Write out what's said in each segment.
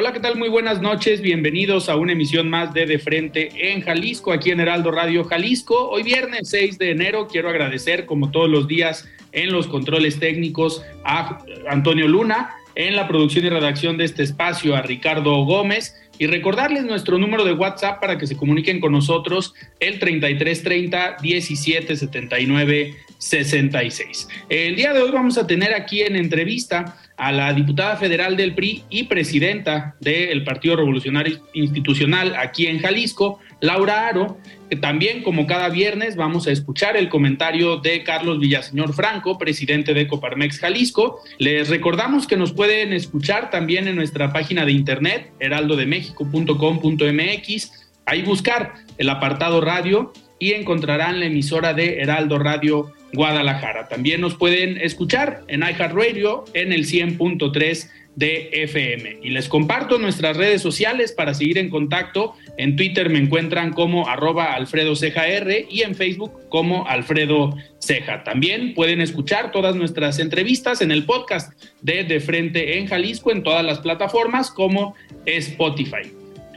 Hola, ¿qué tal? Muy buenas noches. Bienvenidos a una emisión más de De Frente en Jalisco, aquí en Heraldo Radio Jalisco. Hoy viernes 6 de enero quiero agradecer, como todos los días, en los controles técnicos a Antonio Luna, en la producción y redacción de este espacio a Ricardo Gómez y recordarles nuestro número de WhatsApp para que se comuniquen con nosotros el 3330 1779 66. El día de hoy vamos a tener aquí en entrevista a la diputada federal del PRI y presidenta del Partido Revolucionario Institucional aquí en Jalisco, Laura Aro, también como cada viernes vamos a escuchar el comentario de Carlos Villaseñor Franco, presidente de Coparmex Jalisco. Les recordamos que nos pueden escuchar también en nuestra página de internet, heraldodemexico.com.mx, ahí buscar el apartado radio y encontrarán la emisora de Heraldo Radio Guadalajara. También nos pueden escuchar en iHeartRadio en el 100.3 de FM. Y les comparto nuestras redes sociales para seguir en contacto. En Twitter me encuentran como arroba Alfredo Ceja R y en Facebook como Alfredo Ceja. También pueden escuchar todas nuestras entrevistas en el podcast de De Frente en Jalisco en todas las plataformas como Spotify.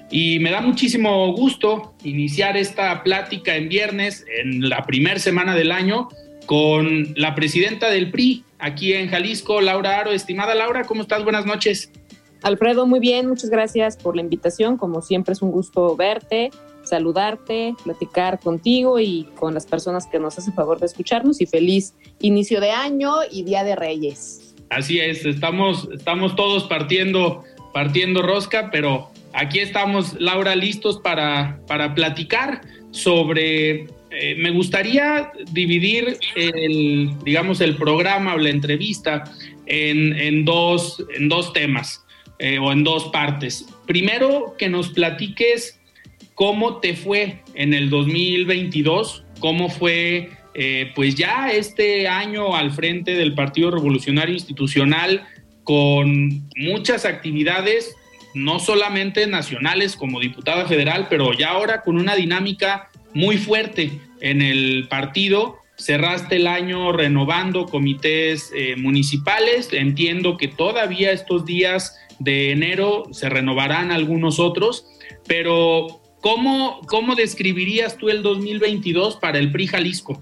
Y me da muchísimo gusto iniciar esta plática en viernes, en la primera semana del año, con la presidenta del PRI aquí en Jalisco, Laura Aro. Estimada Laura, ¿cómo estás? Buenas noches. Alfredo, muy bien, muchas gracias por la invitación. Como siempre es un gusto verte, saludarte, platicar contigo y con las personas que nos hacen favor de escucharnos y feliz inicio de año y Día de Reyes. Así es, estamos, estamos todos partiendo, partiendo rosca, pero aquí estamos, Laura, listos para, para platicar sobre eh, me gustaría dividir el, digamos, el programa o la entrevista en, dos, en dos temas eh, o en dos partes. Primero, que nos platiques cómo te fue en el 2022, cómo fue eh, pues ya este año al frente del Partido Revolucionario Institucional con muchas actividades, no solamente nacionales como diputada federal, pero ya ahora con una dinámica muy fuerte en el partido. Cerraste el año renovando comités eh, municipales. Entiendo que todavía estos días de enero se renovarán algunos otros, pero ¿cómo, cómo describirías tú el 2022 para el PRI Jalisco?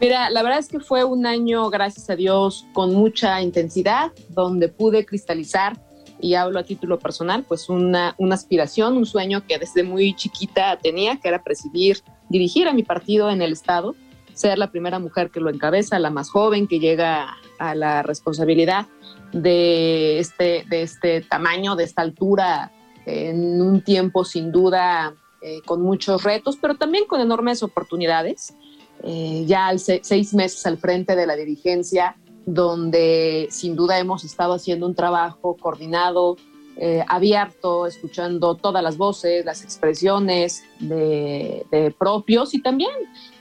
Mira, la verdad es que fue un año, gracias a Dios, con mucha intensidad, donde pude cristalizar y hablo a título personal, pues una, una aspiración, un sueño que desde muy chiquita tenía, que era presidir, dirigir a mi partido en el Estado, ser la primera mujer que lo encabeza, la más joven que llega a la responsabilidad de este, de este tamaño, de esta altura, en un tiempo sin duda eh, con muchos retos, pero también con enormes oportunidades. Eh, ya al seis meses al frente de la dirigencia, donde sin duda hemos estado haciendo un trabajo coordinado, eh, abierto, escuchando todas las voces, las expresiones de, propios y también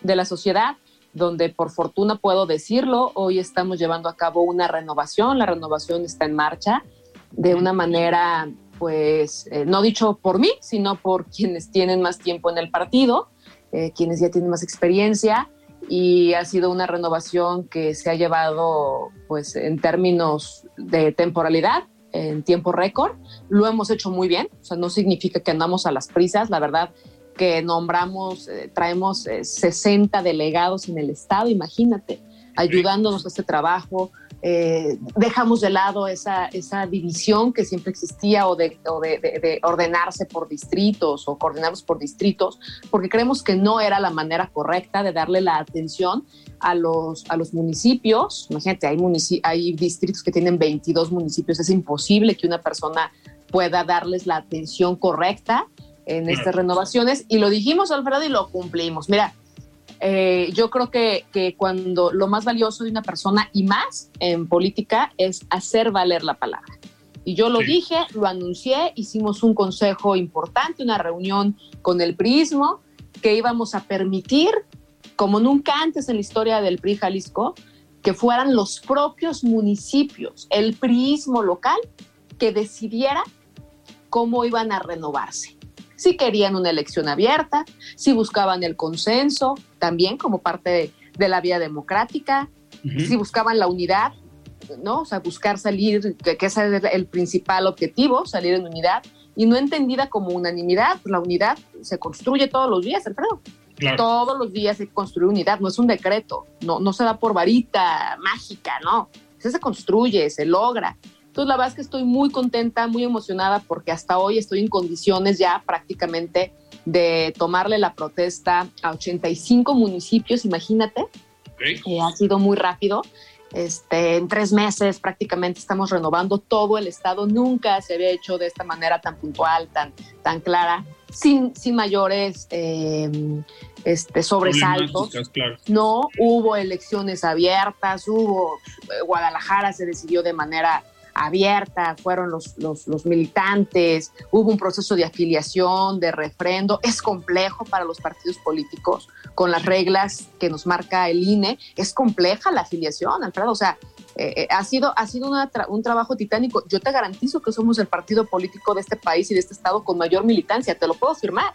de la sociedad, donde por fortuna puedo decirlo, hoy estamos llevando a cabo una renovación, la renovación está en marcha de una manera, pues, eh, no dicho por mí, sino por quienes tienen más tiempo en el partido, eh, quienes ya tienen más experiencia y ha sido una renovación que se ha llevado pues en términos de temporalidad en tiempo récord. Lo hemos hecho muy bien, o sea, no significa que andamos a las prisas, la verdad que nombramos, eh, traemos 60 eh, delegados en el estado, imagínate. Ayudándonos a este trabajo. Eh, dejamos de lado esa, esa división que siempre existía o, de, de, ordenarse por distritos o coordinarnos por distritos, porque creemos que no era la manera correcta de darle la atención a los, a los municipios. Imagínate, hay, hay distritos que tienen 22 municipios, es imposible que una persona pueda darles la atención correcta en estas renovaciones. Y lo dijimos, Alfredo, y lo cumplimos. Mira, eh, yo creo que, que, cuando lo más valioso de una persona y más en política es hacer valer la palabra. Y yo lo dije, lo anuncié, hicimos un consejo importante, una reunión con el PRIismo, que íbamos a permitir, como nunca antes en la historia del PRI Jalisco, que fueran los propios municipios, el PRIismo local, que decidiera cómo iban a renovarse si querían una elección abierta, si buscaban el consenso, también como parte de, la vía democrática, si buscaban la unidad, ¿no? O sea, buscar salir, que, ese es el principal objetivo, salir en unidad, y no entendida como unanimidad, la unidad se construye todos los días, Alfredo. Todos los días se construye unidad, no es un decreto, no, no se da por varita mágica, no. Se construye, se logra. Entonces, la verdad es que estoy muy contenta, muy emocionada porque hasta hoy estoy en condiciones ya prácticamente de tomarle la protesta a 85 municipios, imagínate. Eh, ha sido muy rápido. Este, en tres meses prácticamente estamos renovando todo el estado. Nunca se había hecho de esta manera tan puntual, tan, tan clara, sin, sin mayores eh, este, sobresaltos. No hubo elecciones abiertas, hubo eh, Guadalajara se decidió de manera abierta, fueron los, los, militantes, hubo un proceso de afiliación, de refrendo. Es complejo para los partidos políticos con las reglas que nos marca el INE. Es compleja la afiliación, Alfredo. O sea, eh, eh, ha sido, ha sido un trabajo titánico. Yo te garantizo que somos el partido político de este país y de este estado con mayor militancia, te lo puedo afirmar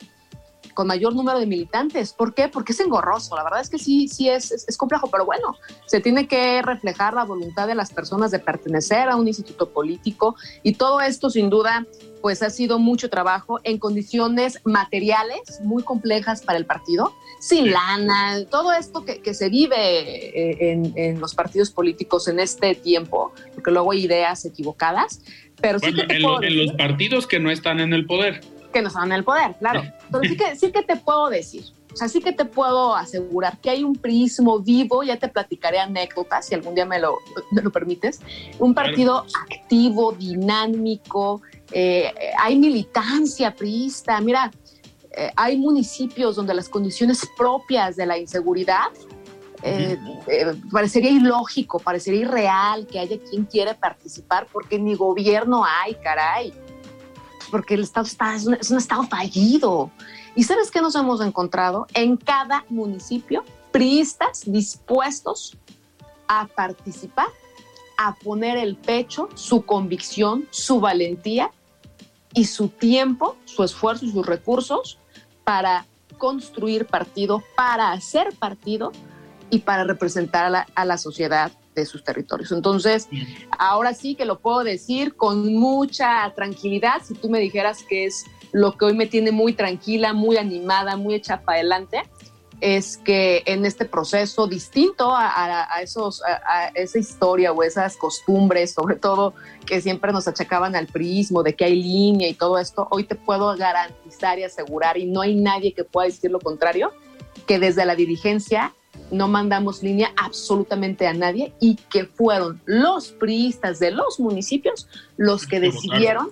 con mayor número de militantes. ¿Por qué? Porque es engorroso. La verdad es que sí, sí es, es, complejo, pero bueno, se tiene que reflejar la voluntad de las personas de pertenecer a un instituto político y todo esto sin duda pues ha sido mucho trabajo en condiciones materiales muy complejas para el partido, sin lana, todo esto que, que se vive eh, en, en, los partidos políticos en este tiempo, porque luego hay ideas equivocadas, pero sí que en, en los partidos que no están en el poder que no están en el poder, claro. Pero sí que, sí que te puedo decir, o sea, sí que te puedo asegurar que hay un prismo vivo, ya te platicaré anécdotas, si algún día me lo, me lo permites, un partido activo, dinámico, eh, hay militancia priista, mira, eh, hay municipios donde las condiciones propias de la inseguridad eh, parecería ilógico, parecería irreal que haya quien quiera participar porque ni gobierno hay, caray porque el Estado está, es, un, Estado fallido. ¿Y sabes qué nos hemos encontrado? En cada municipio, priistas dispuestos a participar, a poner el pecho, su convicción, su valentía y su tiempo, su esfuerzo y sus recursos para construir partido, para hacer partido y para representar a la, a la sociedad de sus territorios. Entonces, ahora sí que lo puedo decir con mucha tranquilidad, si tú me dijeras que es lo que hoy me tiene muy tranquila, muy animada, muy hecha para adelante, es que en este proceso distinto a, esos, a, esa historia o esas costumbres, sobre todo que siempre nos achacaban al prismo de que hay línea y todo esto, hoy te puedo garantizar y asegurar, y no hay nadie que pueda decir lo contrario, que desde la dirigencia no mandamos línea absolutamente a nadie y que fueron los priistas de los municipios los que decidieron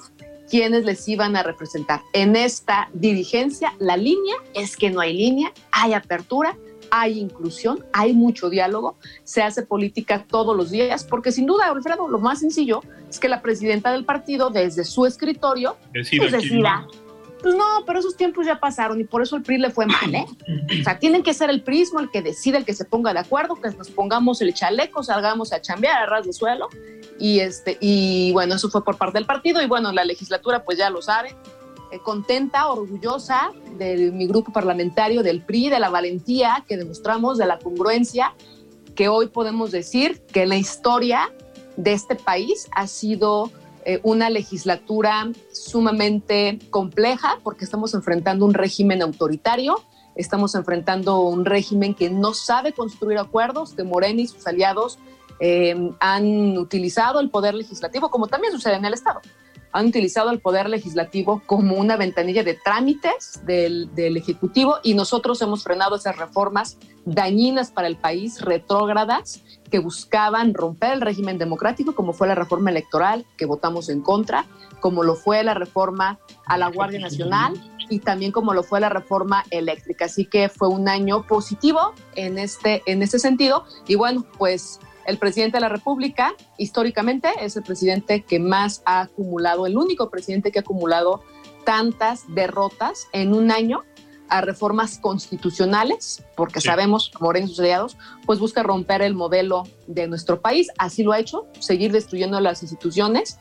quiénes les iban a representar. En esta dirigencia, la línea es que no hay línea, hay apertura, hay inclusión, hay mucho diálogo, se hace política todos los días, porque sin duda, Alfredo, lo más sencillo es que la presidenta del partido, desde su escritorio, pues decida pues no, pero esos tiempos ya pasaron y por eso el PRI le fue mal, ¿eh? O sea, tienen que ser el prismo el que decida, el que se ponga de acuerdo, que nos pongamos el chaleco, salgamos a chambear a ras de suelo. Y, este, y bueno, eso fue por parte del partido. Y bueno, la legislatura, pues ya lo sabe, eh, contenta, orgullosa de mi grupo parlamentario, del PRI, de la valentía que demostramos, de la congruencia, que hoy podemos decir que la historia de este país ha sido eh, una legislatura sumamente compleja porque estamos enfrentando un régimen autoritario estamos enfrentando un régimen que no sabe construir acuerdos, que Morena y sus aliados eh, han utilizado el poder legislativo, como también sucede en el Estado han utilizado el poder legislativo como una ventanilla de trámites del, Ejecutivo y nosotros hemos frenado esas reformas dañinas para el país, retrógradas, que buscaban romper el régimen democrático, como fue la reforma electoral, que votamos en contra, como lo fue la reforma a la Guardia Nacional y también como lo fue la reforma eléctrica. Así que fue un año positivo en este, en este sentido. Y bueno, pues el presidente de la República, históricamente, es el presidente que más ha acumulado, el único presidente que ha acumulado tantas derrotas en un año a reformas constitucionales, porque sabemos, Moreno sus aliados, pues busca romper el modelo de nuestro país. Así lo ha hecho, seguir destruyendo las instituciones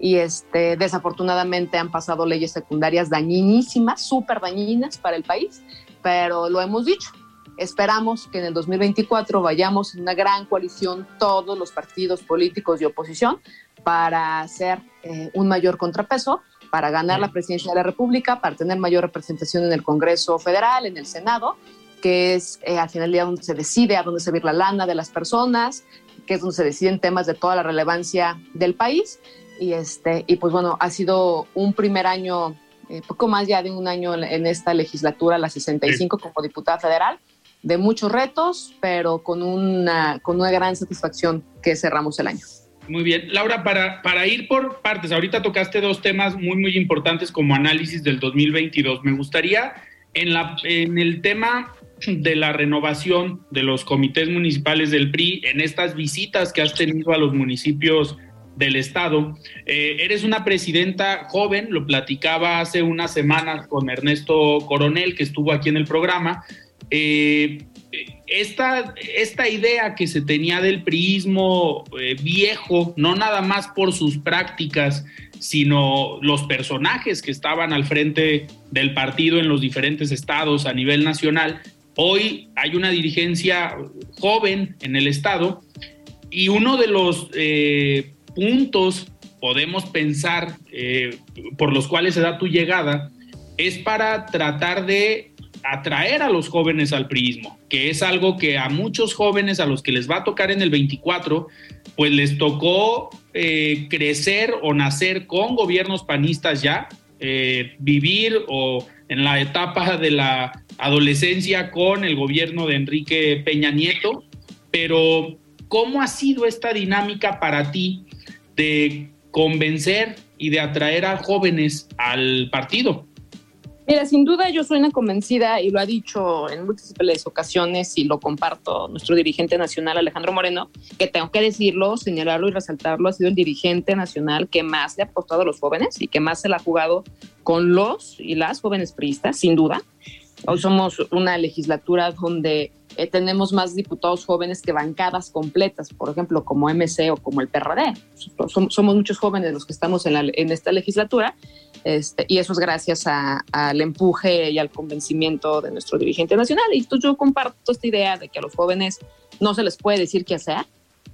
y este, desafortunadamente han pasado leyes secundarias dañinísimas, súper dañinas para el país, pero lo hemos dicho, Esperamos que en el 2024 vayamos en una gran coalición todos los partidos políticos de oposición para hacer eh, un mayor contrapeso, para ganar la presidencia de la República, para tener mayor representación en el Congreso Federal, en el Senado, que es eh, al final del día donde se decide a dónde se va la lana de las personas, que es donde se deciden temas de toda la relevancia del país. Y, este, y pues bueno, ha sido un primer año, eh, poco más ya de un año en, esta legislatura, la 65 como diputada federal, de muchos retos, pero con una, con una gran satisfacción que cerramos el año. Muy bien. Laura, para, para ir por partes, ahorita tocaste dos temas muy, muy importantes como análisis del 2022. Me gustaría en, la, en el tema de la renovación de los comités municipales del PRI, en estas visitas que has tenido a los municipios del Estado. Eh, eres una presidenta joven, lo platicaba hace unas semanas con Ernesto Coronel, que estuvo aquí en el programa, eh, esta, esta, idea que se tenía del priismo eh, viejo, no nada más por sus prácticas, sino los personajes que estaban al frente del partido en los diferentes estados a nivel nacional. Hoy hay una dirigencia joven en el estado y uno de los eh, puntos podemos pensar por los cuales se da tu llegada es para tratar de atraer a los jóvenes al priismo, que es algo que a muchos jóvenes a los que les va a tocar en el 24, pues les tocó eh, crecer o nacer con gobiernos panistas ya, eh, vivir o en la etapa de la adolescencia con el gobierno de Enrique Peña Nieto, pero ¿cómo ha sido esta dinámica para ti de convencer y de atraer a jóvenes al partido? Mira, sin duda yo soy una convencida y lo ha dicho en múltiples ocasiones y lo comparto nuestro dirigente nacional Alejandro Moreno, que tengo que decirlo, señalarlo y resaltarlo, ha sido el dirigente nacional que más le ha apostado a los jóvenes y que más se la ha jugado con los y las jóvenes priistas, sin duda. Hoy somos una legislatura donde eh, tenemos más diputados jóvenes que bancadas completas, por ejemplo, como MC o como el PRD. Somos, muchos jóvenes los que estamos en, en esta legislatura este, y eso es gracias al empuje y al convencimiento de nuestro dirigente nacional. Y entonces yo comparto esta idea de que a los jóvenes no se les puede decir qué hacer.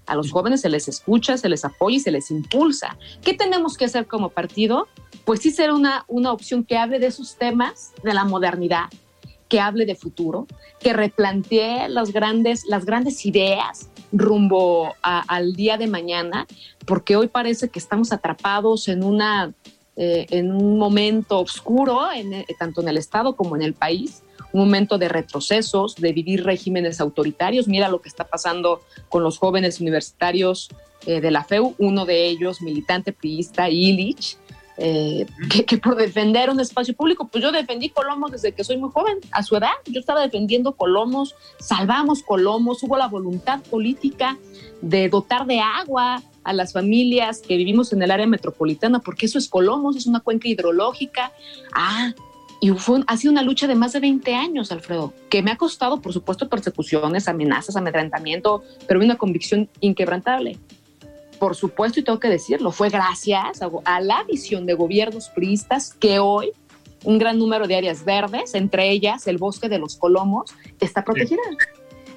A los jóvenes se les escucha, se les apoya y se les impulsa. ¿Qué tenemos que hacer como partido? Pues sí ser una, una opción que hable de esos temas, de la modernidad, que hable de futuro, que replantee las grandes, las grandes ideas rumbo al día de mañana, porque hoy parece que estamos atrapados en una eh, en un momento oscuro, eh, tanto en el Estado como en el país, un momento de retrocesos, de vivir regímenes autoritarios. Mira lo que está pasando con los jóvenes universitarios eh, de la FEU, uno de ellos, militante priista, Illich, que, que, por defender un espacio público, pues yo defendí Colomos desde que soy muy joven, a su edad, yo estaba defendiendo Colomos, salvamos Colomos, hubo la voluntad política de dotar de agua a las familias que vivimos en el área metropolitana, porque eso es Colomos, es una cuenca hidrológica. Ah, y fue, ha sido una lucha de más de 20 años, Alfredo, que me ha costado, por supuesto, persecuciones, amenazas, amedrentamiento, pero una convicción inquebrantable. Por supuesto, y tengo que decirlo, fue gracias a, la visión de gobiernos priistas que hoy un gran número de áreas verdes, entre ellas el bosque de los Colomos, está protegida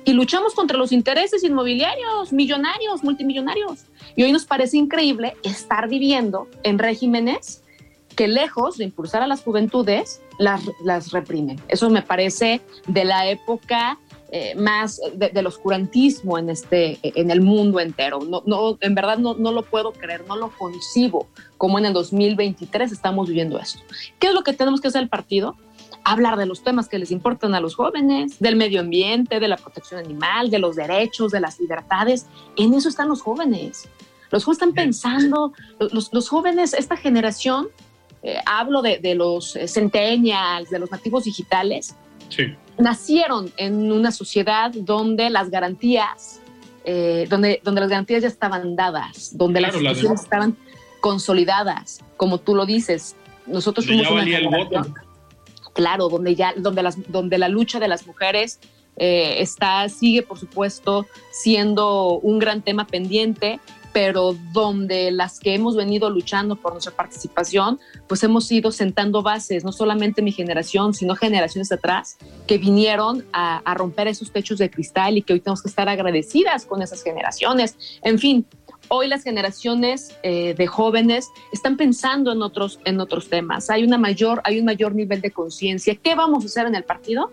y luchamos contra los intereses inmobiliarios, millonarios, multimillonarios. Y hoy nos parece increíble estar viviendo en regímenes que lejos de impulsar a las juventudes, las, las reprimen. Eso me parece de la época eh, más del oscurantismo en, este, en el mundo entero. No, no, en verdad no, no lo puedo creer, no lo concibo como en el 2023 estamos viviendo esto. ¿Qué es lo que tenemos que hacer el partido? hablar de los temas que les importan a los jóvenes, del medio ambiente, de la protección animal, de los derechos, de las libertades. En eso están los jóvenes. Los jóvenes están pensando, los, los jóvenes, esta generación, eh, hablo de, de los centennials, de los nativos digitales, sí. Nacieron en una sociedad donde las garantías, eh, donde, donde las garantías ya estaban dadas, donde las instituciones estaban consolidadas, como tú lo dices. Nosotros fuimos una claro, donde ya, donde las, donde la lucha de las mujeres eh, está, sigue por supuesto siendo un gran tema pendiente, pero donde las que hemos venido luchando por nuestra participación, pues hemos ido sentando bases, no solamente mi generación, sino generaciones atrás, que vinieron a, a romper esos techos de cristal y que hoy tenemos que estar agradecidas con esas generaciones. En fin, hoy las generaciones eh, de jóvenes están pensando en otros, en otros temas. Hay, una mayor, hay un mayor nivel de conciencia. ¿Qué vamos a hacer en el partido?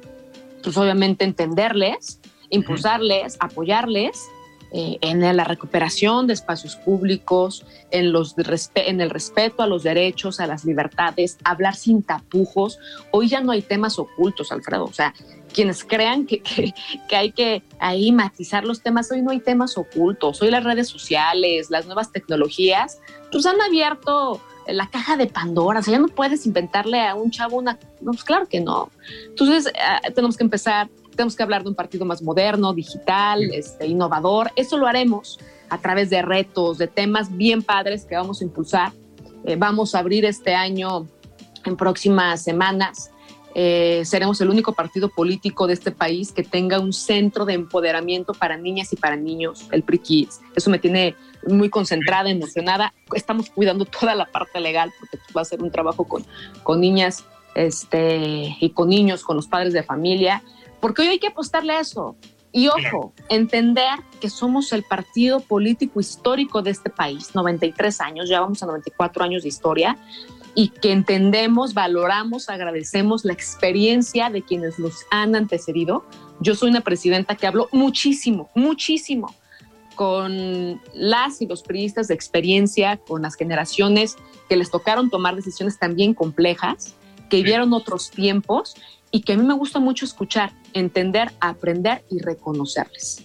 Pues obviamente entenderles, impulsarles, apoyarles eh, en la recuperación de espacios públicos, en, los en el respeto a los derechos, a las libertades, hablar sin tapujos. Hoy ya no hay temas ocultos, Alfredo. O sea, quienes crean que, que, hay que ahí matizar los temas, hoy no hay temas ocultos. Hoy las redes sociales, las nuevas tecnologías, pues han abierto la caja de Pandora, o sea, ya no puedes inventarle a un chavo una... No, pues claro que no. Entonces, eh, tenemos que empezar tenemos que hablar de un partido más moderno, digital, este, innovador. Eso lo haremos a través de retos, de temas bien padres que vamos a impulsar. Eh, vamos a abrir este año en próximas semanas. Eh, seremos el único partido político de este país que tenga un centro de empoderamiento para niñas y para niños, el PRI Kids. Eso me tiene muy concentrada, emocionada. Estamos cuidando toda la parte legal porque va a ser un trabajo con, con niñas este, y con niños, con los padres de familia. Porque hoy hay que apostarle a eso. Y ojo, entender que somos el partido político histórico de este país, 93 años, ya vamos a 94 años de historia, y que entendemos, valoramos, agradecemos la experiencia de quienes nos han antecedido. Yo soy una presidenta que hablo muchísimo, muchísimo con las y los periodistas de experiencia, con las generaciones que les tocaron tomar decisiones también complejas, que vivieron otros tiempos y que a mí me gusta mucho escuchar, entender, aprender y reconocerles.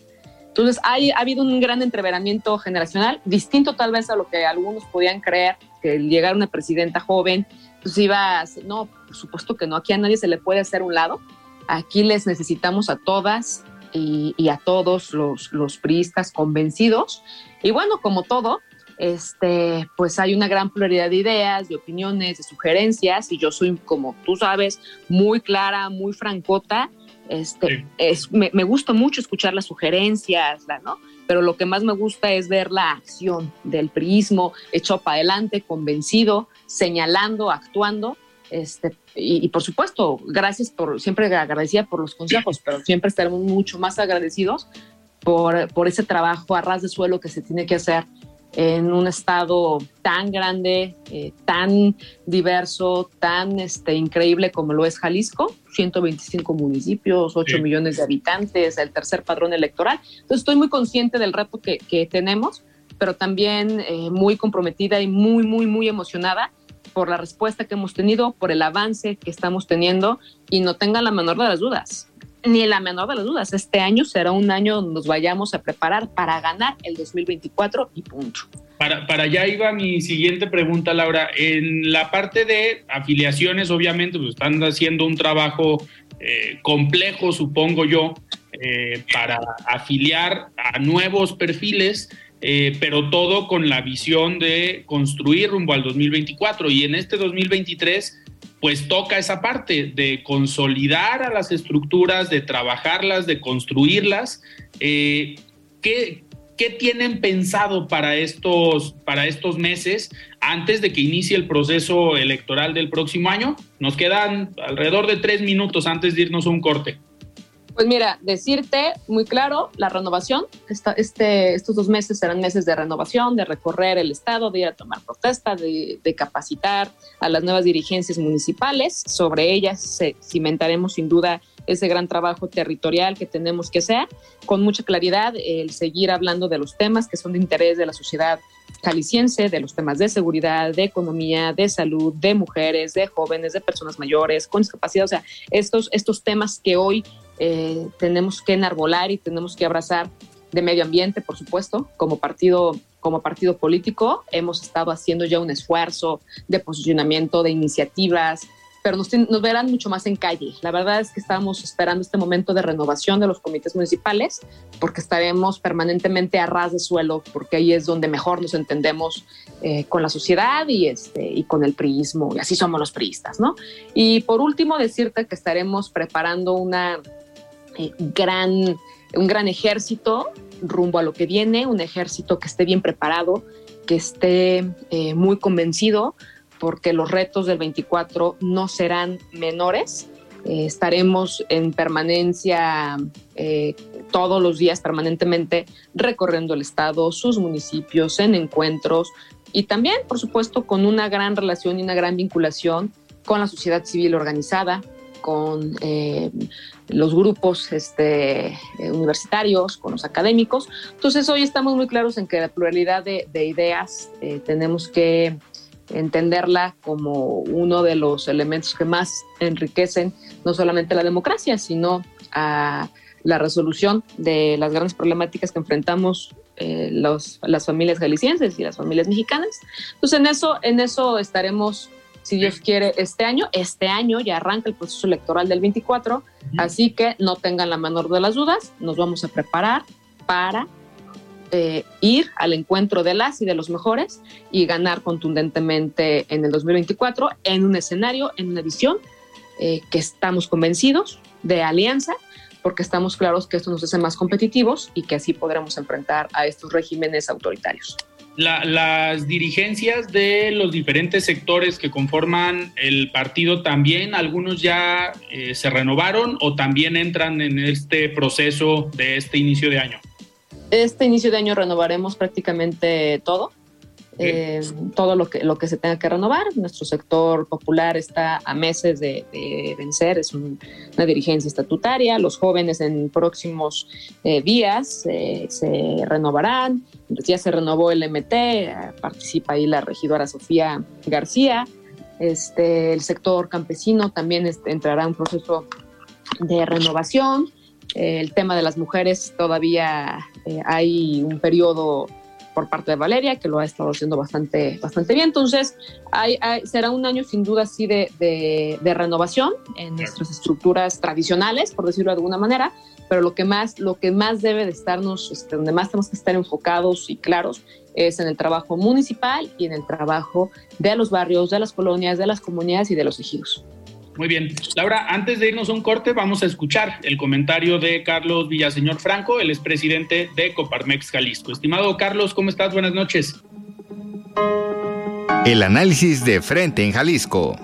Entonces, hay, ha habido un gran entreveramiento generacional, distinto tal vez a lo que algunos podían creer, que llegar una presidenta joven, pues iba a, no, por supuesto que no, aquí a nadie se le puede hacer un lado, aquí les necesitamos a todas y, y a todos los, los priistas convencidos, y bueno, como todo, este, pues hay una gran pluralidad de ideas, de opiniones, de sugerencias, y yo soy, como tú sabes, muy clara, muy francota. Este, es, me, gusta mucho escuchar las sugerencias, ¿no? Pero lo que más me gusta es ver la acción del prismo hecho para adelante, convencido, señalando, actuando. Este, y, y, por supuesto, gracias por, siempre agradecida por los consejos, pero siempre estaremos mucho más agradecidos por, por ese trabajo a ras de suelo que se tiene que hacer en un estado tan grande, eh, tan diverso, tan este, increíble como lo es Jalisco, 125 municipios, 8 millones de habitantes, el tercer padrón electoral. Entonces estoy muy consciente del reto que, que tenemos, pero también eh, muy comprometida y muy, muy, muy emocionada por la respuesta que hemos tenido, por el avance que estamos teniendo y no tengan la menor de las dudas ni la menor de las dudas, este año será un año donde nos vayamos a preparar para ganar el 2024 y punto. Para, para allá iba mi siguiente pregunta, Laura. En la parte de afiliaciones, obviamente, pues están haciendo un trabajo eh, complejo, supongo yo, eh, para afiliar a nuevos perfiles, eh, pero todo con la visión de construir rumbo al 2024. Y en este 2023 pues toca esa parte de consolidar a las estructuras, de trabajarlas, de construirlas. Eh, ¿qué, tienen pensado para estos, para estos meses antes de que inicie el proceso electoral del próximo año? Nos quedan alrededor de tres minutos antes de irnos a un corte. Pues mira, decirte muy claro, la renovación, este, estos dos meses serán meses de renovación, de recorrer el Estado, de ir a tomar protesta, de, capacitar a las nuevas dirigencias municipales. Sobre ellas cimentaremos sin duda ese gran trabajo territorial que tenemos que hacer, con mucha claridad, el seguir hablando de los temas que son de interés de la sociedad caliciense, de los temas de seguridad, de economía, de salud, de mujeres, de jóvenes, de personas mayores, con discapacidad, o sea, estos, estos temas que hoy eh, tenemos que enarbolar y tenemos que abrazar de medio ambiente, por supuesto, como partido, como partido político. Hemos estado haciendo ya un esfuerzo de posicionamiento, de iniciativas, pero nos, nos, verán mucho más en calle. La verdad es que estamos esperando este momento de renovación de los comités municipales, porque estaremos permanentemente a ras de suelo, porque ahí es donde mejor nos entendemos eh, con la sociedad y, este, y con el priismo, y así somos los priistas, ¿no? Y por último, decirte que estaremos preparando una eh, un gran ejército rumbo a lo que viene, un ejército que esté bien preparado, que esté eh, muy convencido, porque los retos del 24 no serán menores. Eh, estaremos en permanencia todos los días, permanentemente, recorriendo el Estado, sus municipios, en encuentros y también, por supuesto, con una gran relación y una gran vinculación con la sociedad civil organizada, con eh, los grupos este, eh, universitarios, con los académicos. Entonces hoy estamos muy claros en que la pluralidad de, ideas eh, tenemos que entenderla como uno de los elementos que más enriquecen no solamente la democracia, sino a la resolución de las grandes problemáticas que enfrentamos los, las familias galicienses y las familias mexicanas. Entonces en eso, en eso estaremos si Dios quiere, este año. Este año ya arranca el proceso electoral del 24, así que no tengan la menor de las dudas, nos vamos a preparar para eh, ir al encuentro de las y de los mejores y ganar contundentemente en el 2024 en un escenario, en una visión eh, que estamos convencidos de alianza, porque estamos claros que esto nos hace más competitivos y que así podremos enfrentar a estos regímenes autoritarios las dirigencias de los diferentes sectores que conforman el partido también, algunos ya eh, se renovaron o también entran en este proceso de este inicio de año. Este inicio de año renovaremos prácticamente todo. Eh, todo lo que, lo que se tenga que renovar. Nuestro sector popular está a meses de, vencer, es una dirigencia estatutaria. Los jóvenes en próximos eh, días eh, se renovarán. Ya se renovó el MT, participa ahí la regidora Sofía García. Este, el sector campesino también entrará en un proceso de renovación. el tema de las mujeres todavía hay un periodo por parte de Valeria, que lo ha estado haciendo bastante, bastante bien. Entonces, hay, será un año sin duda así de, de, renovación en nuestras estructuras tradicionales, por decirlo de alguna manera, pero lo que más, lo que más debe de estarnos, este, donde más tenemos que estar enfocados y claros, es en el trabajo municipal y en el trabajo de los barrios, de las colonias, de las comunidades y de los ejidos. Muy bien. Laura, antes de irnos a un corte, vamos a escuchar el comentario de Carlos Villaseñor Franco, el expresidente de Coparmex Jalisco. Estimado Carlos, ¿cómo estás? Buenas noches. El análisis de frente en Jalisco.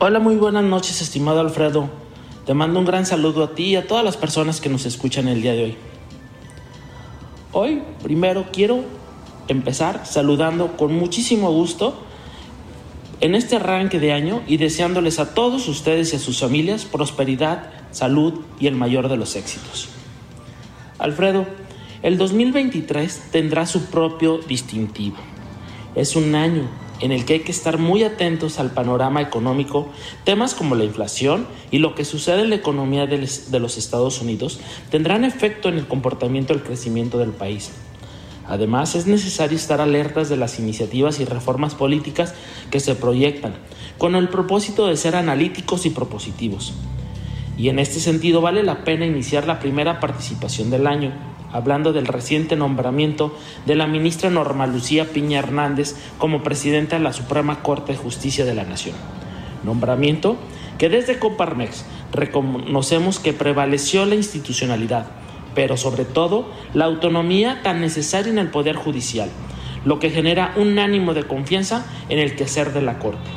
Hola, muy buenas noches, estimado Alfredo. Te mando un gran saludo a ti y a todas las personas que nos escuchan el día de hoy. Hoy, primero, quiero empezar saludando con muchísimo gusto en este arranque de año y deseándoles a todos ustedes y a sus familias prosperidad, salud y el mayor de los éxitos. Alfredo, el 2023 tendrá su propio distintivo. Es un año en el que hay que estar muy atentos al panorama económico, temas como la inflación y lo que sucede en la economía de los Estados Unidos tendrán efecto en el comportamiento del crecimiento del país. Además, es necesario estar alertas de las iniciativas y reformas políticas que se proyectan, con el propósito de ser analíticos y propositivos. Y en este sentido vale la pena iniciar la primera participación del año, hablando del reciente nombramiento de la ministra Norma Lucía Piña Hernández como presidenta de la Suprema Corte de Justicia de la Nación. Nombramiento que desde Coparmex reconocemos que prevaleció la institucionalidad, pero sobre todo la autonomía tan necesaria en el Poder Judicial, lo que genera un ánimo de confianza en el quehacer de la Corte.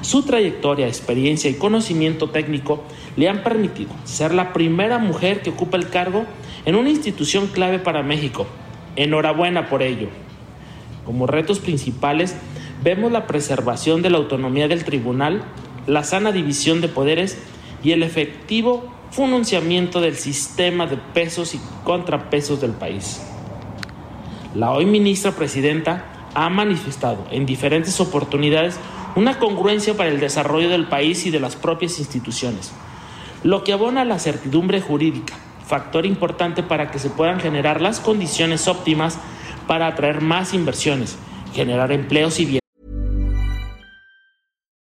Su trayectoria, experiencia y conocimiento técnico le han permitido ser la primera mujer que ocupa el cargo en una institución clave para México. Enhorabuena por ello. Como retos principales vemos la preservación de la autonomía del tribunal, la sana división de poderes y el efectivo financiamiento del sistema de pesos y contrapesos del país. La hoy ministra presidenta ha manifestado en diferentes oportunidades una congruencia para el desarrollo del país y de las propias instituciones, lo que abona la certidumbre jurídica, factor importante para que se puedan generar las condiciones óptimas para atraer más inversiones, generar empleos y bienestar.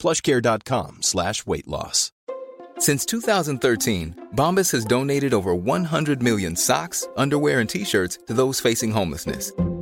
plushcare.com slash weight loss. Since 2013, Bombas has donated over 100 million socks, underwear, and T-shirts to those facing homelessness.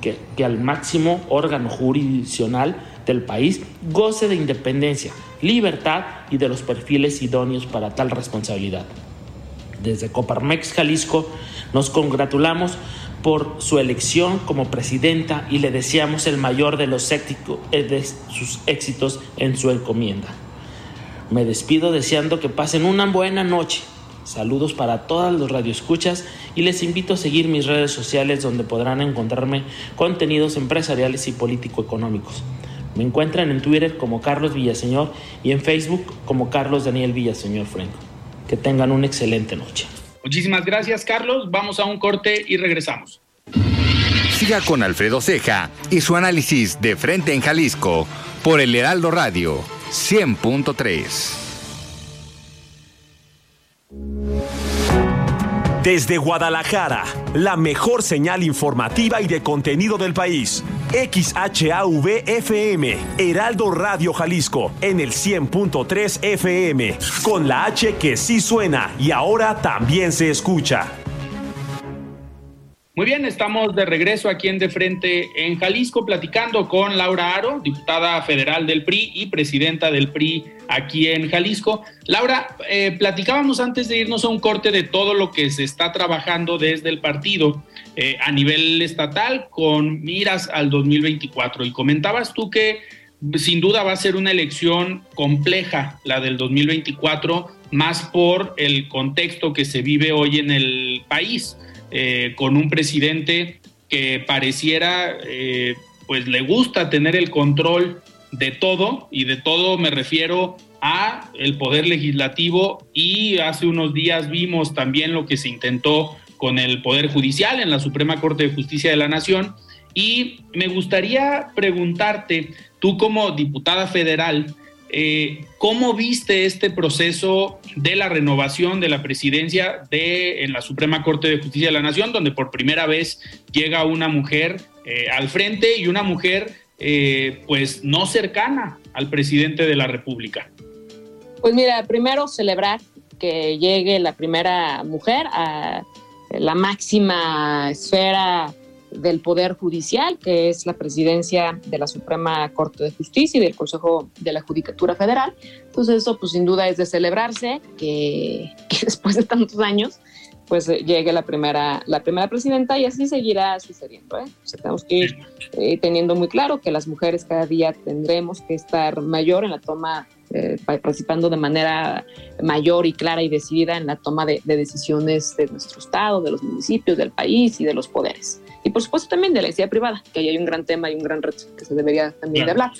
que, al máximo órgano jurisdiccional del país goce de independencia, libertad y de los perfiles idóneos para tal responsabilidad. Desde Coparmex Jalisco nos congratulamos por su elección como presidenta y le deseamos el mayor de los eh, éxitos en su encomienda. Me despido deseando que pasen una buena noche. Saludos para todos los radioescuchas y les invito a seguir mis redes sociales donde podrán encontrarme contenidos empresariales y político-económicos. Me encuentran en Twitter como Carlos Villaseñor y en Facebook como Carlos Daniel Villaseñor Franco. Que tengan una excelente noche. Muchísimas gracias, Carlos. Vamos a un corte y regresamos. Siga con Alfredo Ceja y su análisis de frente en Jalisco por el Heraldo Radio 100.3. Desde Guadalajara, la mejor señal informativa y de contenido del país. XHAV-FM, Heraldo Radio Jalisco, en el 100.3 FM, con la H que sí suena y ahora también se escucha. Muy bien, estamos de regreso aquí en De Frente en Jalisco, platicando con Laura Aro, diputada federal del PRI y presidenta del PRI aquí en Jalisco. Laura, eh, platicábamos antes de irnos a un corte de todo lo que se está trabajando desde el partido eh, a nivel estatal con miras al 2024 y comentabas tú que sin duda va a ser una elección compleja la del 2024, más por el contexto que se vive hoy en el país. Eh, con un presidente que pareciera, eh, pues le gusta tener el control de todo, y de todo me refiero a el poder legislativo, y hace unos días vimos también lo que se intentó con el Poder Judicial en la Suprema Corte de Justicia de la Nación, y me gustaría preguntarte, tú como diputada federal, eh, ¿Cómo viste este proceso de la renovación de la presidencia de, en la Suprema Corte de Justicia de la Nación, donde por primera vez llega una mujer eh, al frente y una mujer eh, pues no cercana al presidente de la República? Pues mira, primero celebrar que llegue la primera mujer a la máxima esfera del Poder Judicial, que es la presidencia de la Suprema Corte de Justicia y del Consejo de la Judicatura Federal. Entonces eso pues sin duda es de celebrarse que, después de tantos años pues llegue la primera, la primera presidenta y así seguirá sucediendo. ¿eh? O sea, tenemos que ir eh, teniendo muy claro que las mujeres cada día tendremos que estar mayor en la toma, eh, participando de manera mayor y clara y decidida en la toma de, de decisiones de nuestro Estado, de los municipios, del país y de los poderes. Y por supuesto también de la identidad privada, que ahí hay un gran tema y un gran reto que se debería también de hablar.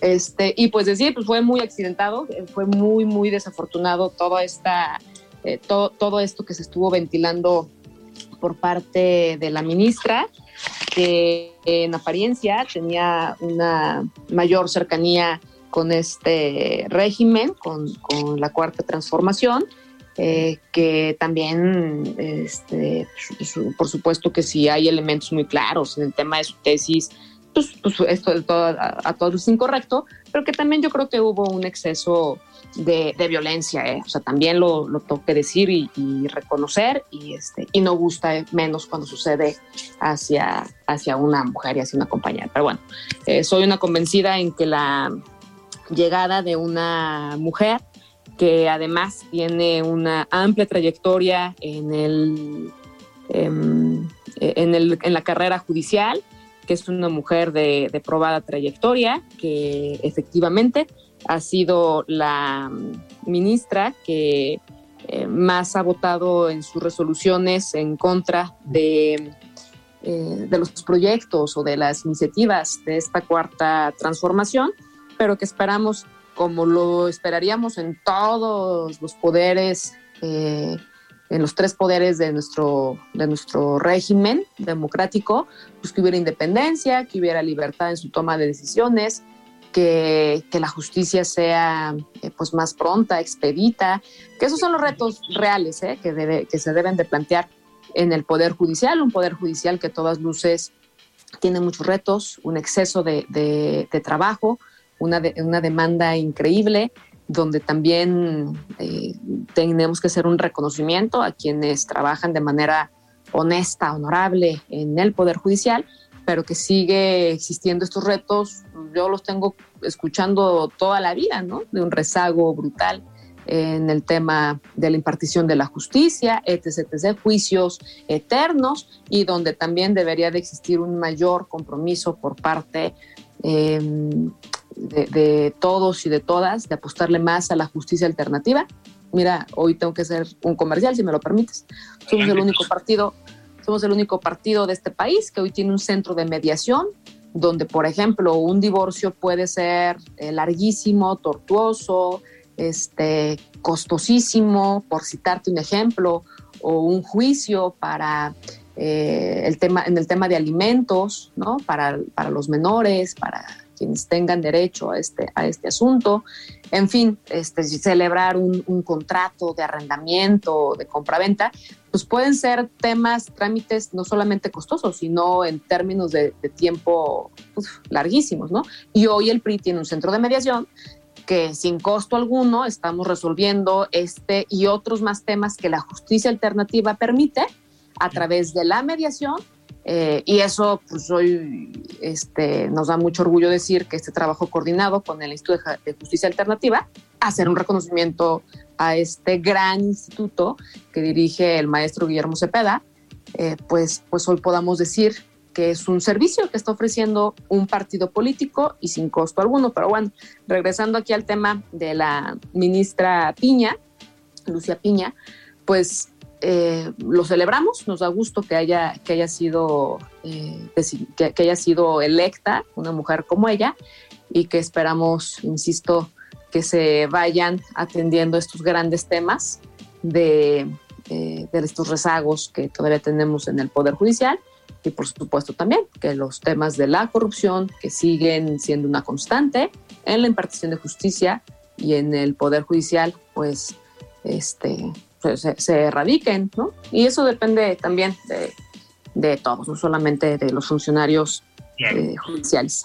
Este, y pues decir, pues fue muy accidentado, eh, fue muy, muy desafortunado toda esta, eh, todo, todo esto que se estuvo ventilando por parte de la ministra, que en apariencia tenía una mayor cercanía con este régimen, con, con la cuarta transformación, eh, que también, este, por supuesto que si hay elementos muy claros en el tema de su tesis, pues, pues esto todo, a, a, todos es incorrecto, pero que también yo creo que hubo un exceso de, de violencia, ¿eh? o sea, también lo, lo tengo que decir y, y, reconocer, y, este, y no gusta menos cuando sucede hacia, hacia una mujer y hacia una compañera. Pero bueno, eh, soy una convencida en que la llegada de una mujer que además tiene una amplia trayectoria en, el, em, en, el, en la carrera judicial, que es una mujer de, de, probada trayectoria, que efectivamente ha sido la ministra que eh, más ha votado en sus resoluciones en contra de, eh, de los proyectos o de las iniciativas de esta cuarta transformación, pero que esperamos como lo esperaríamos en todos los poderes, eh, en los tres poderes de nuestro, de nuestro régimen democrático, pues que hubiera independencia, que hubiera libertad en su toma de decisiones, que, que la justicia sea eh, pues más pronta, expedita, que esos son los retos reales eh, que, se deben de plantear en el Poder Judicial, un Poder Judicial que todas luces tiene muchos retos, un exceso de, de trabajo, una, de, una demanda increíble, donde también eh, tenemos que hacer un reconocimiento a quienes trabajan de manera honesta, honorable en el Poder Judicial, pero que sigue existiendo estos retos. Yo los tengo escuchando toda la vida, ¿no? De un rezago brutal en el tema de la impartición de la justicia, etc., etc., juicios eternos y donde también debería de existir un mayor compromiso por parte eh, de, todos y de todas, de apostarle más a la justicia alternativa. Mira, hoy tengo que hacer un comercial, si me lo permites. Somos el único partido, somos el único partido de este país que hoy tiene un centro de mediación, donde, por ejemplo, un divorcio puede ser eh, larguísimo, tortuoso, este, costosísimo, por citarte un ejemplo, o un juicio para eh, el tema, en el tema de alimentos, ¿no? Para, para los menores, para quienes tengan derecho a este, a este asunto. En fin, este, celebrar un, un contrato de arrendamiento, de compraventa, pues pueden ser temas, trámites no solamente costosos, sino en términos de, de tiempo uf, larguísimos, ¿no? Y hoy el PRI tiene un centro de mediación que sin costo alguno estamos resolviendo este y otros más temas que la justicia alternativa permite a través de la mediación eh, y eso, pues hoy este, nos da mucho orgullo decir que este trabajo coordinado con el Instituto de Justicia Alternativa, hacer un reconocimiento a este gran instituto que dirige el maestro Guillermo Cepeda, eh, pues, pues hoy podamos decir que es un servicio que está ofreciendo un partido político y sin costo alguno. Pero bueno, regresando aquí al tema de la ministra Piña, Lucia Piña, pues eh, lo celebramos, nos da gusto que haya, que haya, sido, eh, que, que, haya sido electa una mujer como ella y que esperamos, insisto, que se vayan atendiendo estos grandes temas de, eh, de estos rezagos que todavía tenemos en el Poder Judicial y por supuesto también que los temas de la corrupción que siguen siendo una constante en la impartición de justicia y en el Poder Judicial, pues este, se, se, erradiquen, ¿no? Y eso depende también de, de todos, no solamente de los funcionarios eh, judiciales.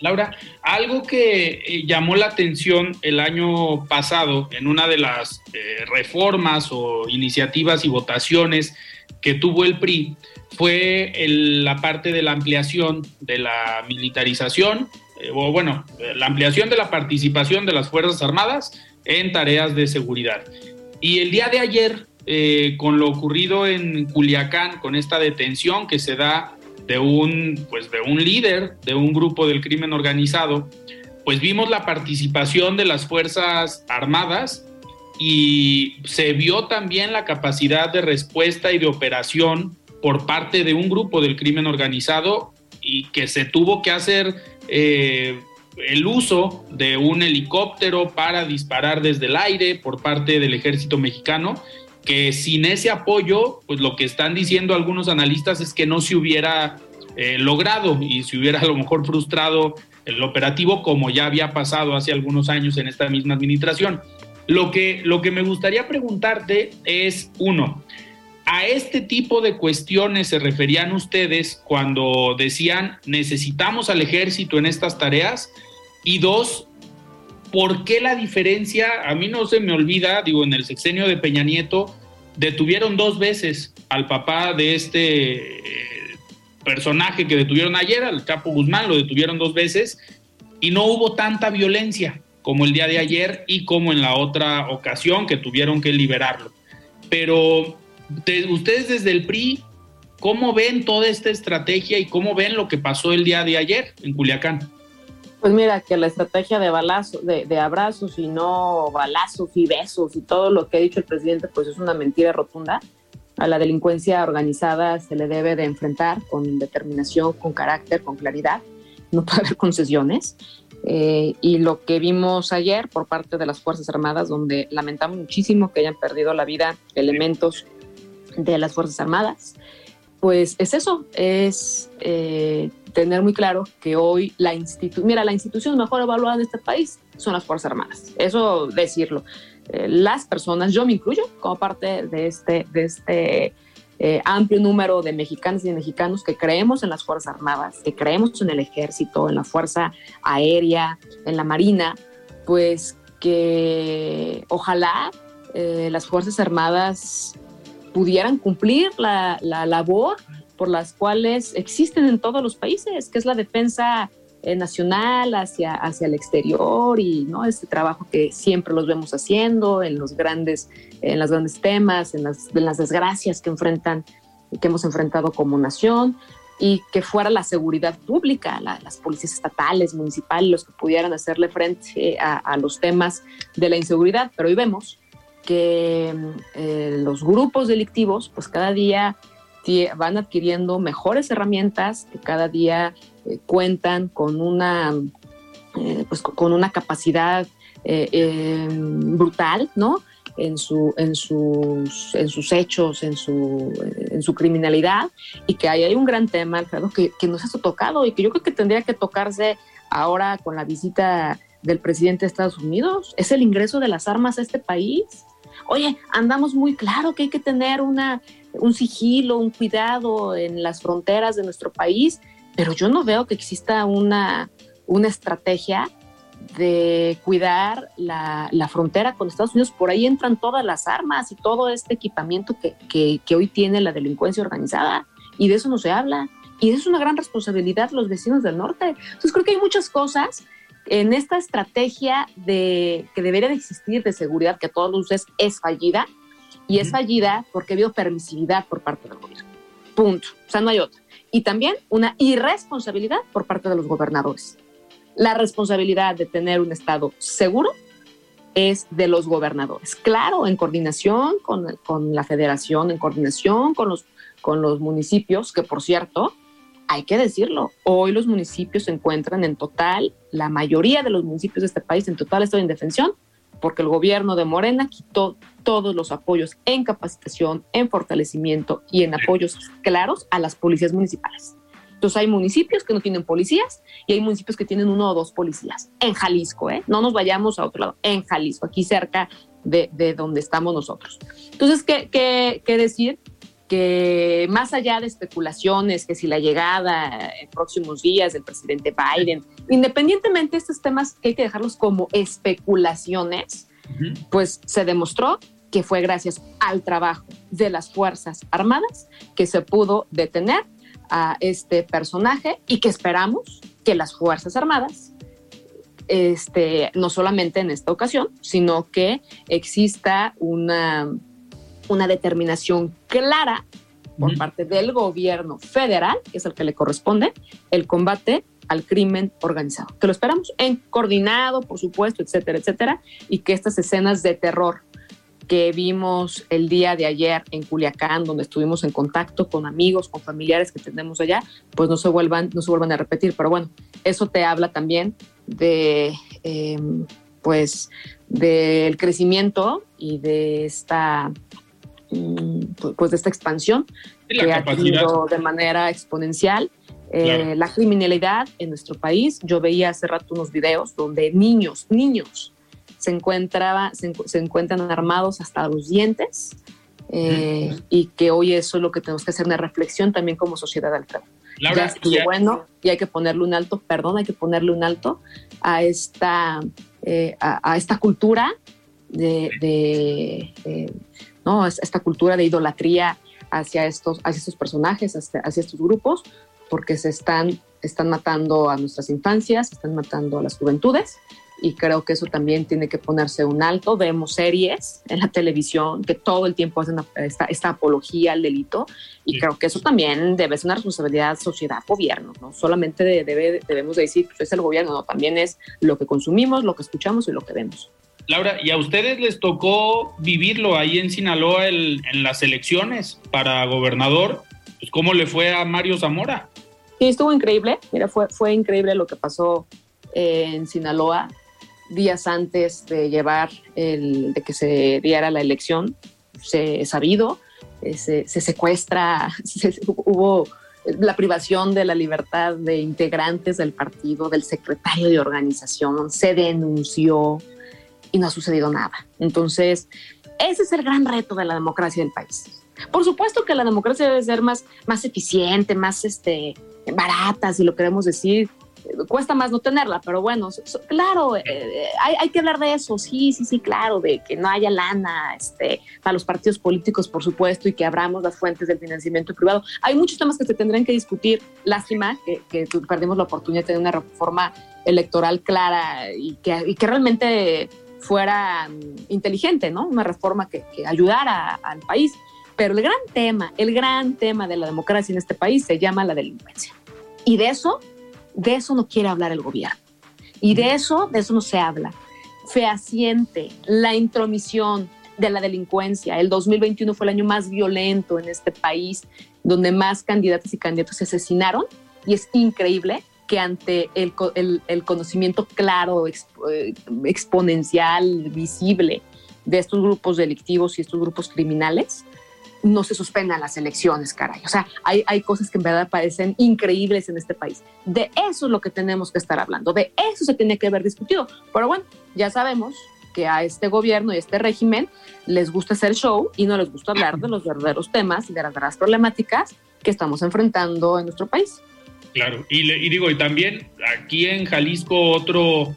Laura, algo que eh, llamó la atención el año pasado en una de las eh, reformas o iniciativas y votaciones que tuvo el PRI fue el, la parte de la ampliación de la militarización, eh, o bueno, la ampliación de la participación de las Fuerzas Armadas en tareas de seguridad. Y el día de ayer, eh, con lo ocurrido en Culiacán, con esta detención que se da de un, pues de un líder de un grupo del crimen organizado, pues vimos la participación de las Fuerzas Armadas y se vio también la capacidad de respuesta y de operación por parte de un grupo del crimen organizado y que se tuvo que hacer eh, el uso de un helicóptero para disparar desde el aire por parte del ejército mexicano, que sin ese apoyo, pues lo que están diciendo algunos analistas es que no se hubiera eh, logrado y se hubiera a lo mejor frustrado el operativo como ya había pasado hace algunos años en esta misma administración. Lo que, lo que me gustaría preguntarte es, uno, a este tipo de cuestiones se referían ustedes cuando decían necesitamos al ejército en estas tareas y dos, ¿por qué la diferencia? A mí no se me olvida, digo, en el sexenio de Peña Nieto detuvieron dos veces al papá de este eh, personaje que detuvieron ayer, al Chapo Guzmán, lo detuvieron dos veces y no hubo tanta violencia como el día de ayer y como en la otra ocasión que tuvieron que liberarlo. Pero ustedes desde el PRI, ¿cómo ven toda esta estrategia y cómo ven lo que pasó el día de ayer en Culiacán? Pues mira, que la estrategia de, balazo, de, abrazos y no balazos y besos y todo lo que ha dicho el presidente, pues es una mentira rotunda. A la delincuencia organizada se le debe de enfrentar con determinación, con carácter, con claridad. No puede haber concesiones. Eh, y lo que vimos ayer por parte de las Fuerzas Armadas, donde lamentamos muchísimo que hayan perdido la vida elementos de las Fuerzas Armadas, pues es eso, es eh, tener muy claro que hoy la institución, mira, la institución mejor evaluada de este país son las Fuerzas Armadas. Eso decirlo. Eh, las personas, yo me incluyo como parte de este, de este eh, amplio número de mexicanos y de mexicanos que creemos en las Fuerzas Armadas, que creemos en el ejército, en la Fuerza Aérea, en la Marina, pues que ojalá las Fuerzas Armadas pudieran cumplir la, la labor por las cuales existen en todos los países, que es la defensa eh, nacional hacia, hacia el exterior y ¿no? este trabajo que siempre los vemos haciendo en los grandes, en los grandes temas, en las, desgracias que enfrentan que hemos enfrentado como nación y que fuera la seguridad pública, las policías estatales, municipales, los que pudieran hacerle frente a, a los temas de la inseguridad. Pero hoy vemos que eh, los grupos delictivos, pues cada día van adquiriendo mejores herramientas que cada día eh, cuentan con una, eh, pues, con una capacidad em, brutal, ¿no? En, su, en, sus, en sus hechos, en su, en su criminalidad, y que ahí hay un gran tema, Alfredo, que, que nos ha tocado y que yo creo que tendría que tocarse ahora con la visita del presidente de Estados Unidos, es el ingreso de las armas a este país. Oye, andamos muy claro que hay que tener una un sigilo, un cuidado en las fronteras de nuestro país, pero yo no veo que exista una, una estrategia de cuidar la, frontera con Estados Unidos. Por ahí entran todas las armas y todo este equipamiento que, hoy tiene la delincuencia organizada y de eso no se habla. Y eso es una gran responsabilidad los vecinos del norte. Entonces creo que hay muchas cosas en esta estrategia de, que debería de existir de seguridad que a todos luces es fallida y es fallida porque ha habido permisividad por parte del gobierno. Punto. O sea, no hay otra. Y también una irresponsabilidad por parte de los gobernadores. La responsabilidad de tener un Estado seguro es de los gobernadores. Claro, en coordinación con, con la federación, en coordinación con los, con los municipios, que por cierto, hay que decirlo, hoy los municipios se encuentran en total, la mayoría de los municipios de este país en total estado de indefensión, porque el gobierno de Morena quitó todos los apoyos en capacitación, en fortalecimiento y en apoyos claros a las policías municipales. Entonces hay municipios que no tienen policías y hay municipios que tienen uno o dos policías. En Jalisco, ¿eh? No nos vayamos a otro lado, en Jalisco, aquí cerca de, de donde estamos nosotros. Entonces, ¿qué, qué, qué decir? Que más allá de especulaciones, que si la llegada en próximos días del presidente Biden, independientemente de estos temas que hay que dejarlos como especulaciones, pues se demostró que fue gracias al trabajo de las Fuerzas Armadas que se pudo detener a este personaje y que esperamos que las Fuerzas Armadas, este, no solamente en esta ocasión, sino que exista una, una determinación clara por parte del gobierno federal, que es el que le corresponde, el combate al crimen organizado. Que lo esperamos en coordinado, por supuesto, etcétera, etcétera, y que estas escenas de terror que vimos el día de ayer en Culiacán, donde estuvimos en contacto con amigos, con familiares que tenemos allá, pues no se vuelvan, no se vuelvan a repetir. Pero bueno, eso te habla también de, em, pues, del crecimiento y de esta, pues, de esta expansión que ha tenido de manera exponencial. Eh, la criminalidad en nuestro país. Yo veía hace rato unos videos donde niños, niños, se, encontraba, se, encuentran armados hasta los dientes eh, y que hoy eso es lo que tenemos que hacer una reflexión también como sociedad al ya estuvo bueno y hay que ponerle un alto, perdón, hay que ponerle un alto a esta, eh, a, esta cultura de, de no, esta cultura de idolatría hacia estos, hacia estos personajes, hacia, hacia estos grupos, porque se están, están matando a nuestras infancias, están matando a las juventudes y creo que eso también tiene que ponerse un alto. Vemos series en la televisión que todo el tiempo hacen esta, esta apología al delito y creo que eso también debe ser una responsabilidad sociedad-gobierno, no solamente debe, debemos decir pues, es el gobierno, no, también es lo que consumimos, lo que escuchamos y lo que vemos. Laura, ¿y a ustedes les tocó vivirlo ahí en Sinaloa en las elecciones para gobernador? Pues, ¿Cómo le fue a Mario Zamora? Sí, estuvo increíble. Mira, fue, fue increíble lo que pasó en Sinaloa días antes de llevar el, de que se diera la elección, se sabido, eh, se, secuestra, hubo la privación de la libertad de integrantes del partido, del secretario de organización, se denunció y no ha sucedido nada. Entonces, ese es el gran reto de la democracia del país. Por supuesto que la democracia debe ser más, más eficiente, más este, barata, si lo queremos decir, cuesta más no tenerla, pero bueno, claro, eh, hay, hay, que hablar de eso, sí, sí, sí, claro, de que no haya lana este, para los partidos políticos, por supuesto, y que abramos las fuentes del financiamiento privado. Hay muchos temas que se tendrán que discutir. Lástima que, que perdimos la oportunidad de tener una reforma electoral clara y que, y que realmente fuera mm, inteligente, ¿no? Una reforma que, que ayudara al país. Pero el gran tema, el gran tema de la democracia en este país se llama la delincuencia. Y de eso de eso no quiere hablar el gobierno. Y de eso, de eso no se habla. Fehaciente, la intromisión de la delincuencia. El 2021 fue el año más violento en este país, donde más candidatos y candidatos se asesinaron. Y es increíble que ante el, conocimiento claro, eh, exponencial, visible de estos grupos delictivos y estos grupos criminales, no se suspendan las elecciones, caray. O sea, hay, hay cosas que en verdad parecen increíbles en este país. De eso es lo que tenemos que estar hablando, de eso se tiene que haber discutido. Pero bueno, ya sabemos que a este gobierno y a este régimen les gusta hacer show y no les gusta hablar de los verdaderos temas y de las verdaderas problemáticas que estamos enfrentando en nuestro país. Claro, y, y digo, y también aquí en Jalisco otro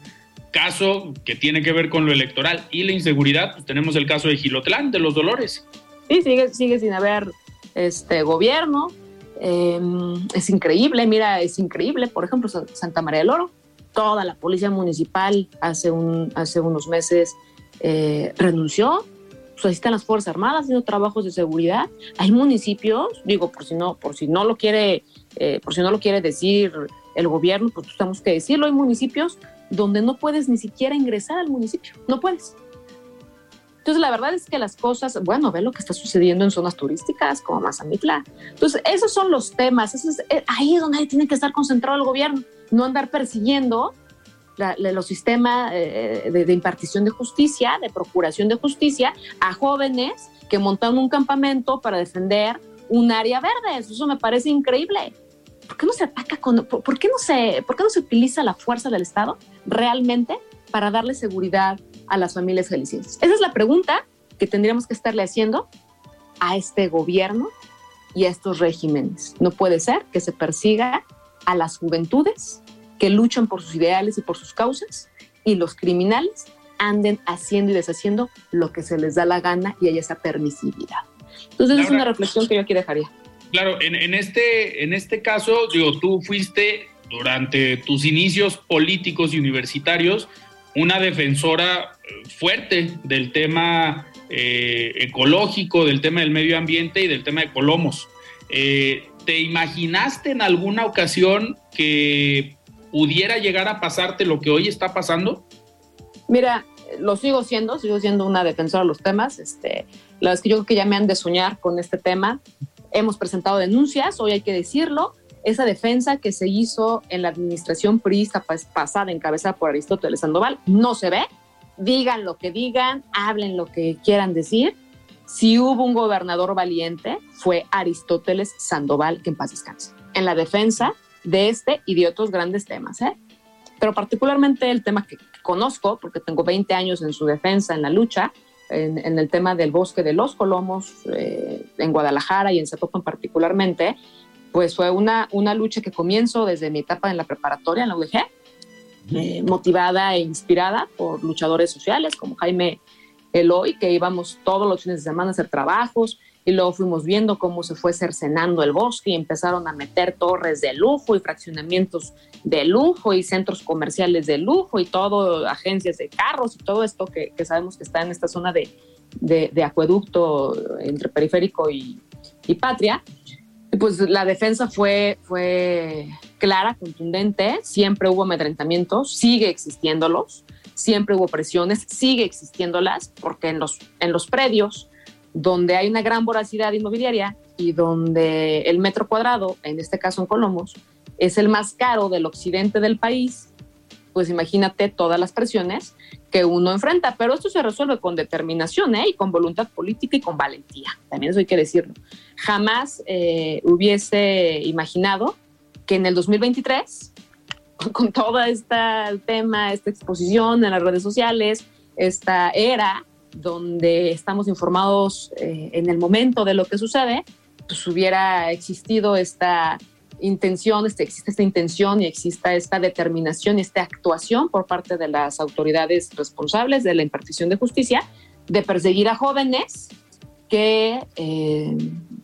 caso que tiene que ver con lo electoral y la inseguridad, pues tenemos el caso de Gilotlán, de los Dolores. Sí, sigue, sigue sin haber este gobierno. Em, es increíble, mira, es increíble. Por ejemplo, Santa María del Oro, toda la policía municipal hace, un, hace unos meses eh, renunció. Pues ahí están las Fuerzas Armadas haciendo trabajos de seguridad. Hay municipios, digo, por si no, por si no lo quiere, eh, por si no lo quiere decir el gobierno, pues tenemos que decirlo. Hay municipios donde no puedes ni siquiera ingresar al municipio, no puedes. Entonces, la verdad es que las cosas, bueno, ve lo que está sucediendo en zonas turísticas como Mazamitla. Entonces, esos son los temas, es, eh, ahí es donde tiene que estar concentrado el gobierno, no andar persiguiendo los sistemas eh, de, impartición de justicia, de procuración de justicia a jóvenes que montan un campamento para defender un área verde. Eso me parece increíble. ¿Por qué no se ataca con, por, qué no se, por qué no se utiliza la fuerza del Estado realmente para darle seguridad a las familias jaliscienses? Esa es la pregunta que tendríamos que estarle haciendo a este gobierno y a estos regímenes. No puede ser que se persiga a las juventudes que luchan por sus ideales y por sus causas y los criminales anden haciendo y deshaciendo lo que se les da la gana y haya esa permisividad. Entonces es una reflexión que yo aquí dejaría. Claro, en, este, en este caso, digo, tú fuiste durante tus inicios políticos y universitarios una defensora eh, fuerte del tema eh, ecológico, del tema del medio ambiente y del tema de Colomos. Eh, ¿Te imaginaste en alguna ocasión que pudiera llegar a pasarte lo que hoy está pasando? Mira, lo sigo siendo, sigo siendo una defensora de los temas. Este, la verdad es que yo creo que ya me han de soñar con este tema. Hemos presentado denuncias, hoy hay que decirlo. Esa defensa que se hizo en la administración priista pasada, encabezada por Aristóteles Sandoval, no se ve. Digan lo que digan, hablen lo que quieran decir. Si hubo un gobernador valiente, fue Aristóteles Sandoval, que en paz descanse, en la defensa de este y de otros grandes temas. ¿eh? Pero particularmente el tema que conozco, porque tengo 20 años en su defensa, en la lucha, en, el tema del bosque de los Colomos, eh, en Guadalajara y en Zapopan particularmente, pues fue una, una lucha que comienzo desde mi etapa en la preparatoria, en la UDG, eh, motivada e inspirada por luchadores sociales como Jaime Eloy, que íbamos todos los fines de semana a hacer trabajos, y luego fuimos viendo cómo se fue cercenando el bosque y empezaron a meter torres de lujo y fraccionamientos de lujo y centros comerciales de lujo y todo, agencias de carros y todo esto que, sabemos que está en esta zona de, de, acueducto entre periférico y, y patria. Pues la defensa fue, fue clara, contundente, siempre hubo amedrentamientos, sigue existiéndolos, siempre hubo presiones, sigue existiéndolas, porque en los, en los predios donde hay una gran voracidad inmobiliaria y donde el metro cuadrado, en este caso en Colomos, es el más caro del occidente del país, pues imagínate todas las presiones que uno enfrenta. Pero esto se resuelve con determinación ¿eh? y con voluntad política y con valentía. También eso hay que decirlo. Jamás eh, hubiese imaginado que en el 2023, con todo este tema, esta exposición en las redes sociales, esta era donde estamos informados eh, en el momento de lo que sucede, pues hubiera existido esta intención, este, existe esta intención y exista esta determinación y esta actuación por parte de las autoridades responsables de la impartición de justicia de perseguir a jóvenes que eh,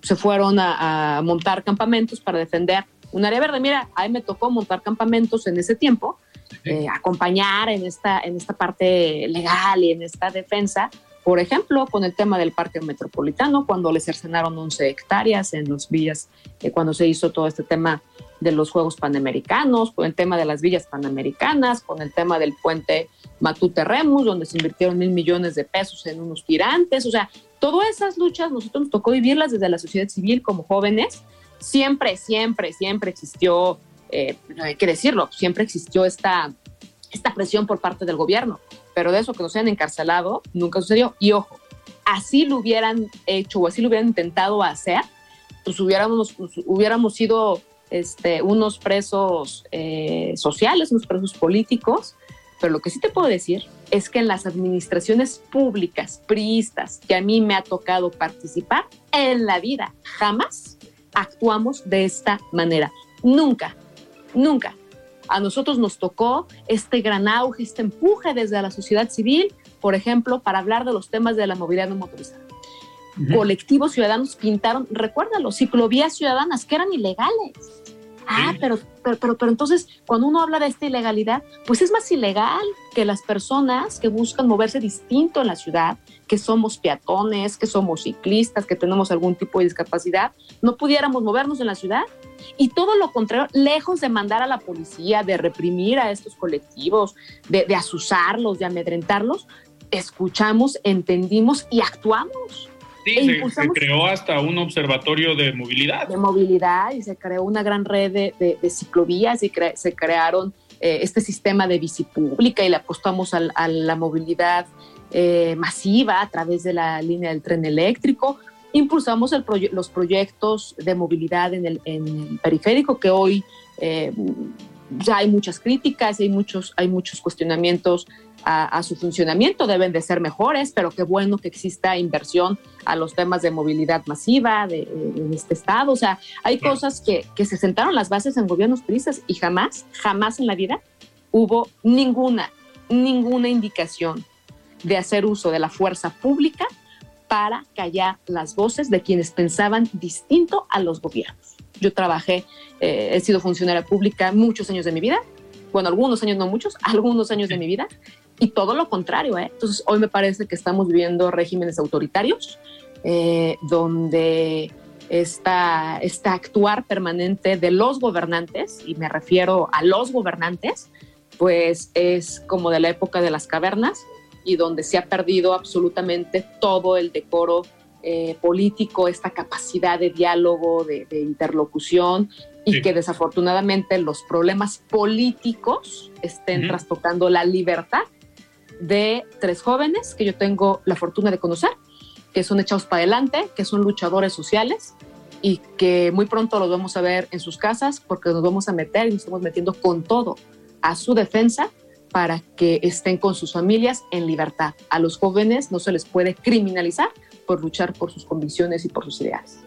se fueron a, montar campamentos para defender un área verde. Mira, a mí me tocó montar campamentos en ese tiempo eh, acompañar en esta, en esta parte legal y en esta defensa. Por ejemplo, con el tema del parque metropolitano, cuando le cercenaron 11 hectáreas en los villas, eh, cuando se hizo todo este tema de los Juegos Panamericanos, con el tema de las villas panamericanas, con el tema del puente Matute-Remus, donde se invirtieron mil millones de pesos en unos tirantes. O sea, todas esas luchas nosotros nos tocó vivirlas desde la sociedad civil como jóvenes. Siempre, siempre, siempre existió eh, hay que decirlo, siempre existió esta, esta presión por parte del gobierno, pero de eso que nos hayan encarcelado nunca sucedió. Y ojo, así lo hubieran hecho o así lo hubieran intentado hacer, pues hubiéramos, hubiéramos sido este, unos presos eh, sociales, unos presos políticos, pero lo que sí te puedo decir es que en las administraciones públicas, priistas, que a mí me ha tocado participar, en la vida jamás actuamos de esta manera. Nunca, Nunca. A nosotros nos tocó este gran auge, este empuje desde la sociedad civil, por ejemplo, para hablar de los temas de la movilidad no motorizada. Colectivos ciudadanos pintaron, recuérdalo, ciclovías ciudadanas que eran ilegales. Ah, pero, pero, pero, pero, entonces cuando uno habla de esta ilegalidad, pues es más ilegal que las personas que buscan moverse distinto en la ciudad, que somos peatones, que somos ciclistas, que tenemos algún tipo de discapacidad, no pudiéramos movernos en la ciudad. Y todo lo contrario, lejos de mandar a la policía, de reprimir a estos colectivos, de, de asusarlos, de amedrentarlos, escuchamos, entendimos y actuamos. Sí, e se, creó hasta un observatorio de movilidad. De movilidad y se creó una gran red de, ciclovías y se crearon eh, este sistema de bici pública y le apostamos a, la movilidad eh, masiva a través de la línea del tren eléctrico. Impulsamos los proyectos de movilidad en el, periférico que hoy eh, ya hay muchas críticas, hay muchos, hay muchos cuestionamientos a, su funcionamiento, deben de ser mejores, pero qué bueno que exista inversión a los temas de movilidad masiva de, en este estado. O sea, hay cosas que, que, se sentaron las bases en gobiernos turistas y jamás, jamás en la vida hubo ninguna, ninguna indicación de hacer uso de la fuerza pública para callar las voces de quienes pensaban distinto a los gobiernos. Yo trabajé, eh, he sido funcionaria pública muchos años de mi vida, bueno, algunos años, no muchos, algunos años de mi vida, y todo lo contrario. ¿eh? Entonces, hoy me parece que estamos viviendo regímenes autoritarios, eh, donde está, está actuar permanente de los gobernantes, y me refiero a los gobernantes, pues es como de la época de las cavernas, y donde se ha perdido absolutamente todo el decoro eh, político, esta capacidad de diálogo, de, interlocución, y que desafortunadamente los problemas políticos estén trastocando la libertad de tres jóvenes que yo tengo la fortuna de conocer, que son echados para adelante, que son luchadores sociales y que muy pronto los vamos a ver en sus casas porque nos vamos a meter y nos estamos metiendo con todo a su defensa para que estén con sus familias en libertad. A los jóvenes no se les puede criminalizar por luchar por sus convicciones y por sus ideas.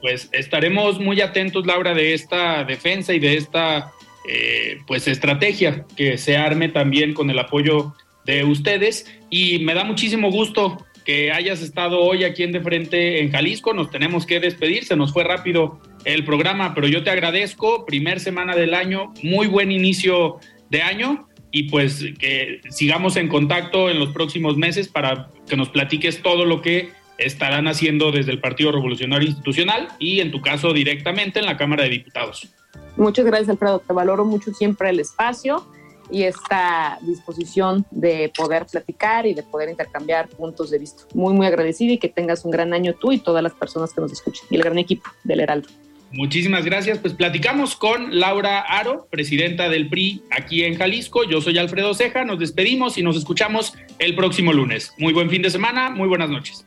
Pues estaremos muy atentos, Laura, de esta defensa y de esta eh, pues estrategia que se arme también con el apoyo de ustedes. Y me da muchísimo gusto que hayas estado hoy aquí en De Frente en Jalisco. Nos tenemos que despedir, se nos fue rápido el programa, pero yo te agradezco. Primer semana del año, muy buen inicio de año y pues que sigamos en contacto en los próximos meses para que nos platiques todo lo que estarán haciendo desde el Partido Revolucionario Institucional y en tu caso directamente en la Cámara de Diputados. Muchas gracias Alfredo, te valoro mucho siempre el espacio y esta disposición de poder platicar y de poder intercambiar puntos de vista. Muy, muy agradecida y que tengas un gran año tú y todas las personas que nos escuchen y el gran equipo del Heraldo. Muchísimas gracias. Pues platicamos con Laura Aro, presidenta del PRI aquí en Jalisco. Yo soy Alfredo Ceja. Nos despedimos y nos escuchamos el próximo lunes. Muy buen fin de semana. Muy buenas noches.